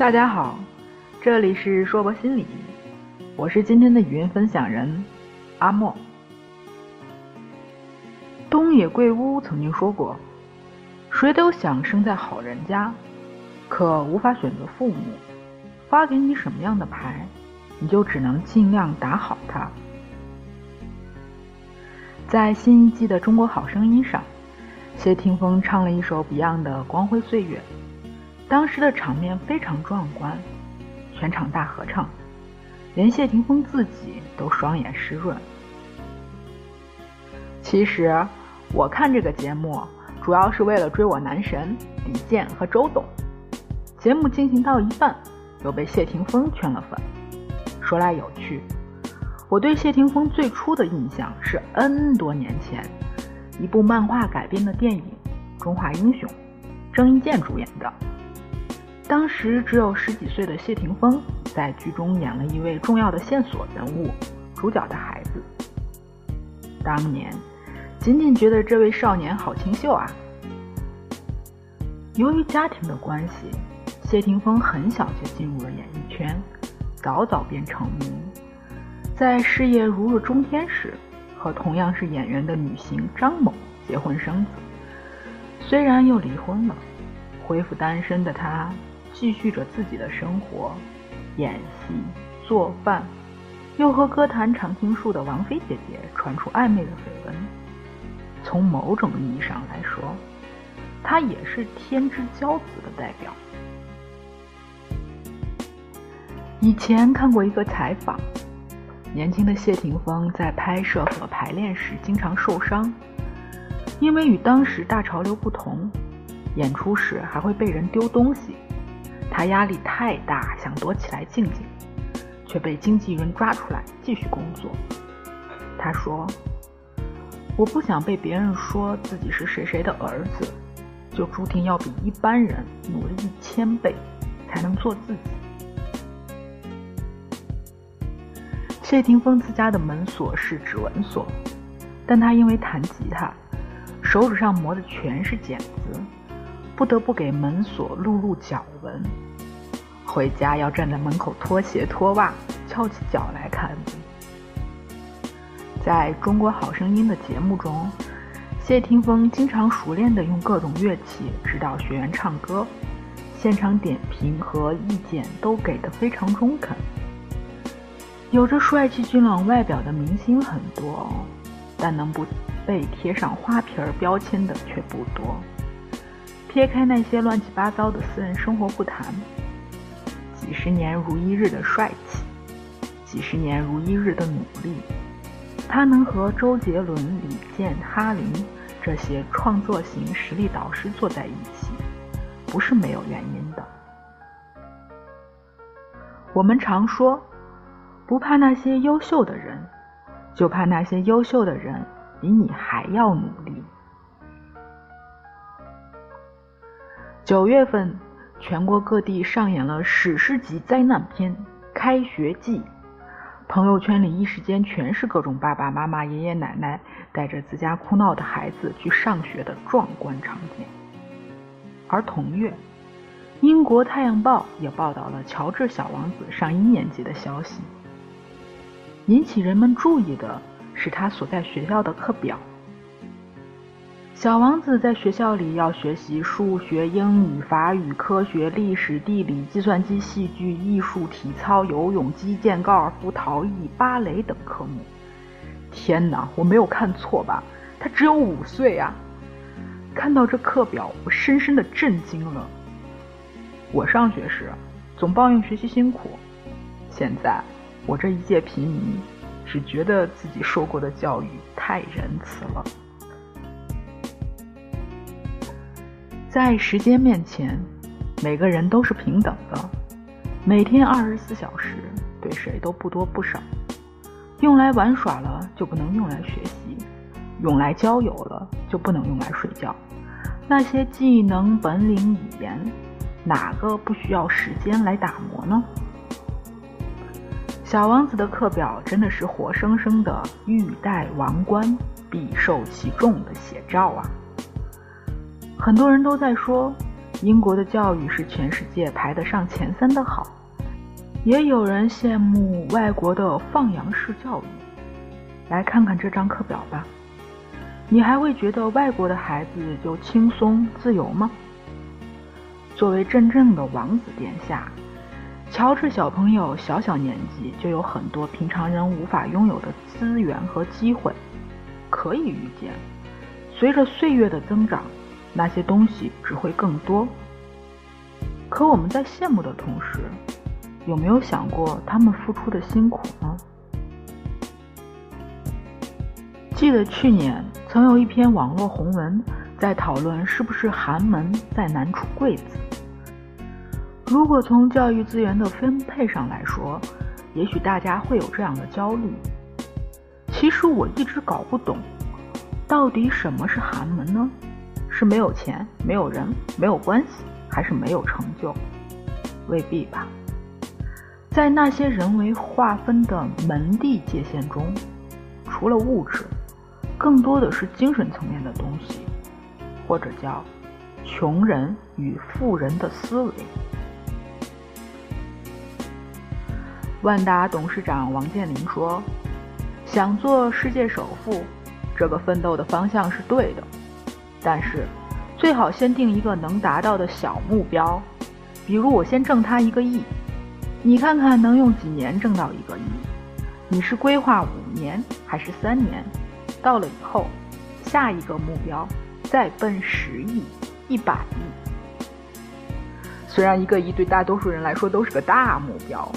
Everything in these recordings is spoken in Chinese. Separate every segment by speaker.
Speaker 1: 大家好，这里是说博心理，我是今天的语音分享人阿莫。东野圭吾曾经说过：“谁都想生在好人家，可无法选择父母。发给你什么样的牌，你就只能尽量打好它。”在新一季的《中国好声音》上，谢霆锋唱了一首 Beyond 的《光辉岁月》。当时的场面非常壮观，全场大合唱，连谢霆锋自己都双眼湿润。其实我看这个节目主要是为了追我男神李健和周董。节目进行到一半，又被谢霆锋圈了粉。说来有趣，我对谢霆锋最初的印象是 N 多年前一部漫画改编的电影《中华英雄》，郑伊健主演的。当时只有十几岁的谢霆锋在剧中演了一位重要的线索人物，主角的孩子。当年仅仅觉得这位少年好清秀啊。由于家庭的关系，谢霆锋很小就进入了演艺圈，早早便成名。在事业如日中天时，和同样是演员的女星张某结婚生子，虽然又离婚了，恢复单身的他。继续着自己的生活，演戏、做饭，又和歌坛常青树的王菲姐姐传出暧昧的绯闻。从某种意义上来说，她也是天之骄子的代表。以前看过一个采访，年轻的谢霆锋在拍摄和排练时经常受伤，因为与当时大潮流不同，演出时还会被人丢东西。他压力太大，想躲起来静静，却被经纪人抓出来继续工作。他说：“我不想被别人说自己是谁谁的儿子，就注定要比一般人努力一千倍才能做自己。”谢霆锋自家的门锁是指纹锁，但他因为弹吉他，手指上磨的全是茧子。不得不给门锁录入脚纹，回家要站在门口脱鞋脱袜，翘起脚来看。在中国好声音的节目中，谢霆锋经常熟练地用各种乐器指导学员唱歌，现场点评和意见都给得非常中肯。有着帅气俊朗外表的明星很多，但能不被贴上花瓶儿标签的却不多。撇开那些乱七八糟的私人生活不谈，几十年如一日的帅气，几十年如一日的努力，他能和周杰伦、李健、哈林这些创作型实力导师坐在一起，不是没有原因的。我们常说，不怕那些优秀的人，就怕那些优秀的人比你还要努力。九月份，全国各地上演了史诗级灾难片《开学季》，朋友圈里一时间全是各种爸爸妈妈、爷爷奶奶带着自家哭闹的孩子去上学的壮观场景。而同月，英国《太阳报》也报道了乔治小王子上一年级的消息。引起人们注意的是他所在学校的课表。小王子在学校里要学习数学、英语、法语、科学、历史、地理、计算机、戏剧、艺术、体操、游泳、击剑、高尔夫、陶艺、芭蕾等科目。天哪，我没有看错吧？他只有五岁啊！看到这课表，我深深的震惊了。我上学时总抱怨学习辛苦，现在我这一介平民，只觉得自己受过的教育太仁慈了。在时间面前，每个人都是平等的。每天二十四小时，对谁都不多不少。用来玩耍了，就不能用来学习；用来交友了，就不能用来睡觉。那些技能、本领、语言，哪个不需要时间来打磨呢？小王子的课表真的是活生生的“欲戴王冠，必受其重”的写照啊！很多人都在说，英国的教育是全世界排得上前三的好，也有人羡慕外国的放羊式教育。来看看这张课表吧，你还会觉得外国的孩子就轻松自由吗？作为真正的王子殿下，乔治小朋友小小年纪就有很多平常人无法拥有的资源和机会可以预见。随着岁月的增长，那些东西只会更多。可我们在羡慕的同时，有没有想过他们付出的辛苦呢？记得去年曾有一篇网络红文在讨论是不是寒门再难出贵子。如果从教育资源的分配上来说，也许大家会有这样的焦虑。其实我一直搞不懂。到底什么是寒门呢？是没有钱、没有人、没有关系，还是没有成就？未必吧。在那些人为划分的门第界限中，除了物质，更多的是精神层面的东西，或者叫穷人与富人的思维。万达董事长王健林说：“想做世界首富。”这个奋斗的方向是对的，但是最好先定一个能达到的小目标，比如我先挣他一个亿，你看看能用几年挣到一个亿？你是规划五年还是三年？到了以后，下一个目标再奔十亿、一百亿。虽然一个亿对大多数人来说都是个大目标，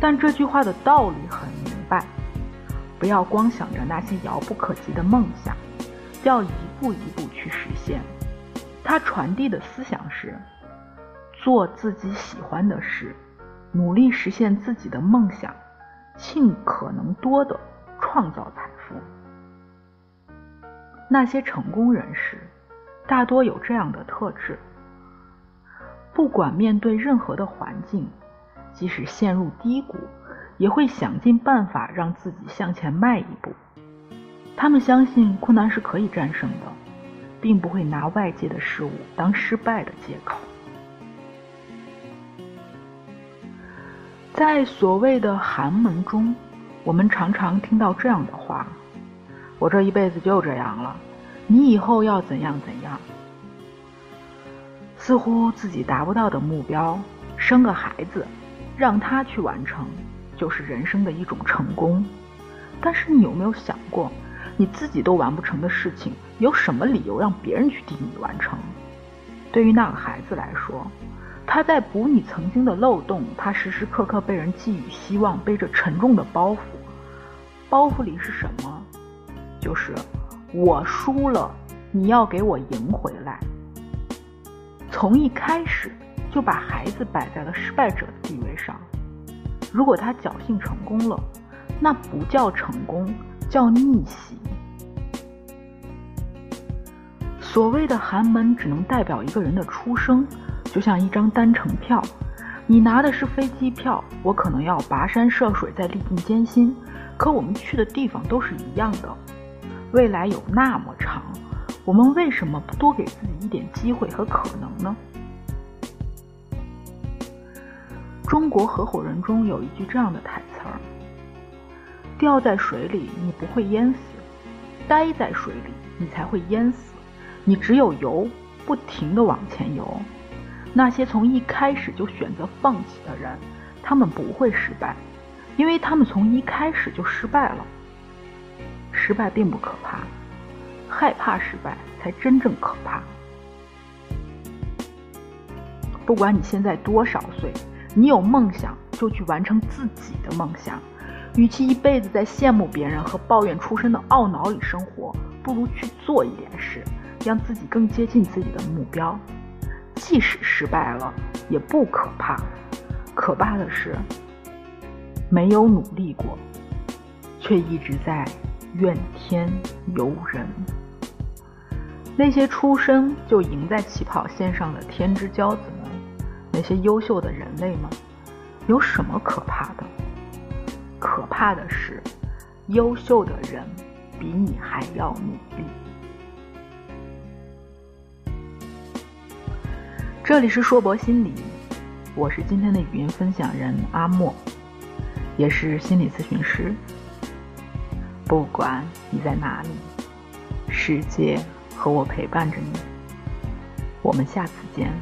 Speaker 1: 但这句话的道理很明白。不要光想着那些遥不可及的梦想，要一步一步去实现。他传递的思想是：做自己喜欢的事，努力实现自己的梦想，尽可能多的创造财富。那些成功人士大多有这样的特质：不管面对任何的环境，即使陷入低谷。也会想尽办法让自己向前迈一步。他们相信困难是可以战胜的，并不会拿外界的事物当失败的借口。在所谓的寒门中，我们常常听到这样的话：“我这一辈子就这样了，你以后要怎样怎样。”似乎自己达不到的目标，生个孩子，让他去完成。就是人生的一种成功，但是你有没有想过，你自己都完不成的事情，有什么理由让别人去替你完成？对于那个孩子来说，他在补你曾经的漏洞，他时时刻刻被人寄予希望，背着沉重的包袱，包袱里是什么？就是我输了，你要给我赢回来。从一开始就把孩子摆在了失败者的地位上。如果他侥幸成功了，那不叫成功，叫逆袭。所谓的寒门，只能代表一个人的出生，就像一张单程票，你拿的是飞机票，我可能要跋山涉水，再历尽艰辛，可我们去的地方都是一样的。未来有那么长，我们为什么不多给自己一点机会和可能呢？中国合伙人中有一句这样的台词：“掉在水里你不会淹死，待在水里你才会淹死。你只有游，不停的往前游。那些从一开始就选择放弃的人，他们不会失败，因为他们从一开始就失败了。失败并不可怕，害怕失败才真正可怕。不管你现在多少岁。”你有梦想就去完成自己的梦想，与其一辈子在羡慕别人和抱怨出身的懊恼里生活，不如去做一点事，让自己更接近自己的目标。即使失败了，也不可怕，可怕的是没有努力过，却一直在怨天尤人。那些出生就赢在起跑线上的天之骄子们。那些优秀的人类们，有什么可怕的？可怕的是，优秀的人比你还要努力。这里是硕博心理，我是今天的语音分享人阿莫，也是心理咨询师。不管你在哪里，世界和我陪伴着你。我们下次见。